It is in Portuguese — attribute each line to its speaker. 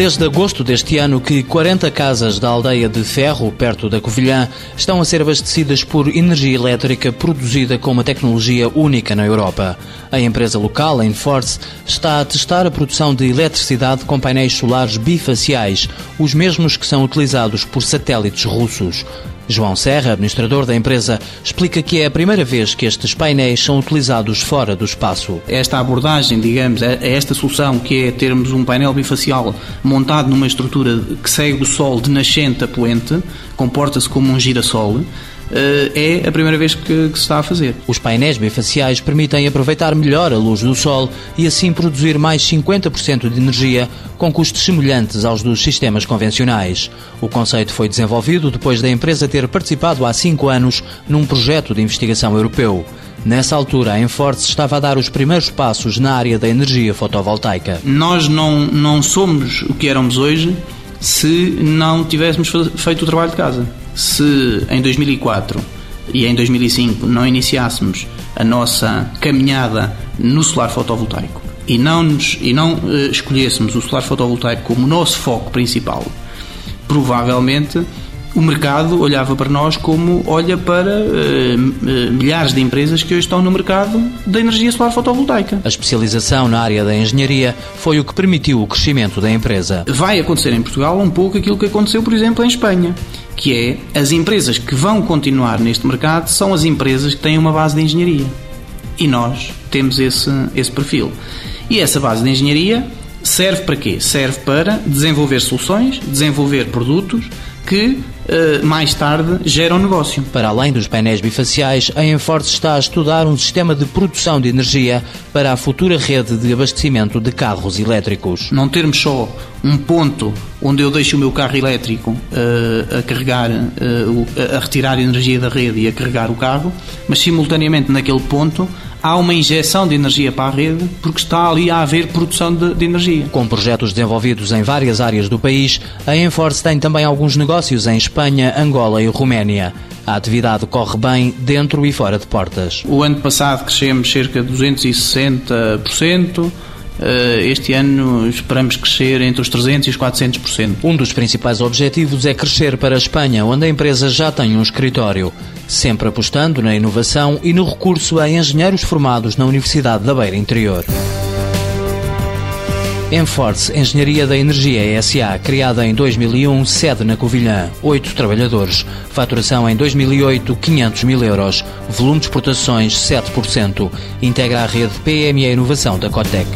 Speaker 1: Desde agosto deste ano que 40 casas da aldeia de Ferro, perto da Covilhã, estão a ser abastecidas por energia elétrica produzida com uma tecnologia única na Europa. A empresa local, Enforce, está a testar a produção de eletricidade com painéis solares bifaciais, os mesmos que são utilizados por satélites russos. João Serra, administrador da empresa, explica que é a primeira vez que estes painéis são utilizados fora do espaço.
Speaker 2: Esta abordagem, digamos, a esta solução que é termos um painel bifacial montado numa estrutura que segue o Sol de nascente a poente, comporta-se como um girassol, é a primeira vez que, que, se está a fazer.
Speaker 1: Os painéis bifaciais permitem aproveitar melhor a luz do Sol e assim produzir mais 50% de energia com custos semelhantes aos dos sistemas convencionais. O conceito foi desenvolvido depois da empresa ter participado há cinco anos num projeto de investigação europeu. Nessa altura, a Enforce estava a dar os primeiros passos na área da energia fotovoltaica.
Speaker 2: Nós não, não somos o que éramos hoje se não tivéssemos feito o trabalho de casa se em 2004 e em 2005 não iniciássemos a nossa caminhada no solar fotovoltaico e não, nos, e não uh, escolhêssemos o solar fotovoltaico como nosso foco principal, provavelmente o mercado olhava para nós como olha para uh, milhares de empresas que hoje estão no mercado da energia solar fotovoltaica.
Speaker 1: A especialização na área da engenharia foi o que permitiu o crescimento da empresa.
Speaker 2: Vai acontecer em Portugal um pouco aquilo que aconteceu, por exemplo, em Espanha, que é as empresas que vão continuar neste mercado são as empresas que têm uma base de engenharia. E nós temos esse, esse perfil. E essa base de engenharia serve para quê? Serve para desenvolver soluções, desenvolver produtos que uh, mais tarde geram negócio.
Speaker 1: Para além dos painéis bifaciais, a Enforce está a estudar um sistema de produção de energia para a futura rede de abastecimento de carros elétricos.
Speaker 2: Não termos só um ponto onde eu deixo o meu carro elétrico uh, a carregar, uh, a retirar energia da rede e a carregar o carro, mas simultaneamente naquele ponto há uma injeção de energia para a rede porque está ali a haver produção de, de, energia.
Speaker 1: Com projetos desenvolvidos em várias áreas do país, a Enforce tem também alguns negócios em Espanha, Angola e Roménia. A atividade corre bem dentro e fora de portas.
Speaker 2: O ano passado crescemos cerca de 260%. Eh, este ano esperamos crescer entre os 300% e os 400%.
Speaker 1: Um dos principais objetivos é crescer para a Espanha, onde a empresa já tem um escritório, sempre apostando na inovação e no recurso a engenheiros formados na Universidade da Beira Interior. Enforce Engenharia da Energia SA, criada em 2001, sede na Covilhã, 8 trabalhadores. Faturação em 2008, 500 mil euros. Volume de exportações, 7%. Integra a rede PME Inovação da Cotec.